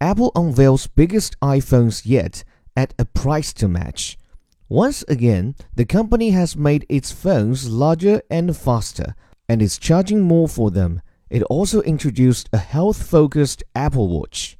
Apple unveils biggest iPhones yet at a price to match. Once again, the company has made its phones larger and faster and is charging more for them. It also introduced a health focused Apple Watch.